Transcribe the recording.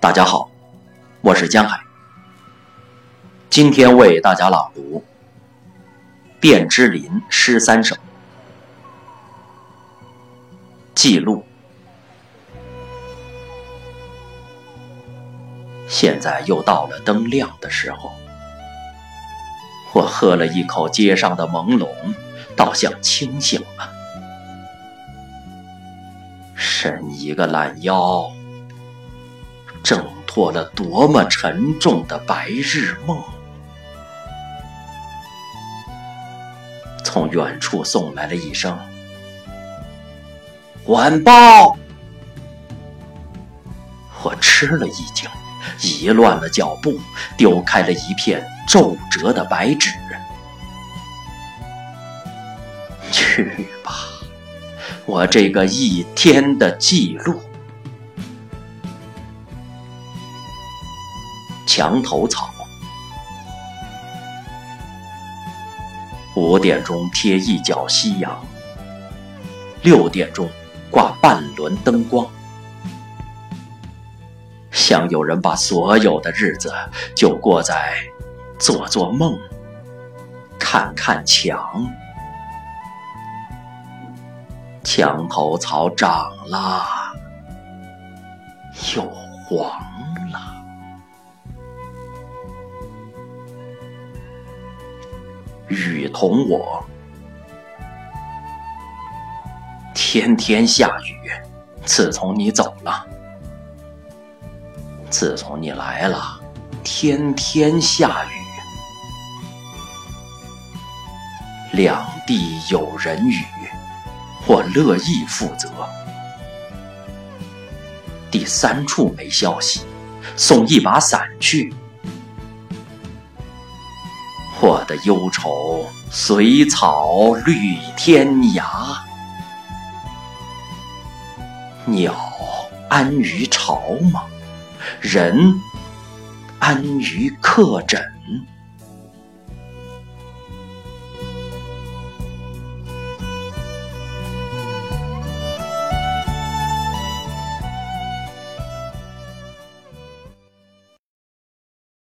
大家好，我是江海。今天为大家朗读《卞之琳诗三首》，记录。现在又到了灯亮的时候，我喝了一口街上的朦胧，倒像清醒了。伸一个懒腰。挣脱了多么沉重的白日梦。从远处送来了一声“晚报”，我吃了一惊，移乱了脚步，丢开了一片皱褶的白纸。去吧，我这个一天的记录。墙头草。五点钟贴一角夕阳，六点钟挂半轮灯光。想有人把所有的日子就过在做做梦、看看墙。墙头草长了，又黄雨同我，天天下雨。自从你走了，自从你来了，天天下雨。两地有人语，我乐意负责。第三处没消息，送一把伞去。我的忧愁随草绿天涯，鸟安于巢吗？人安于客枕。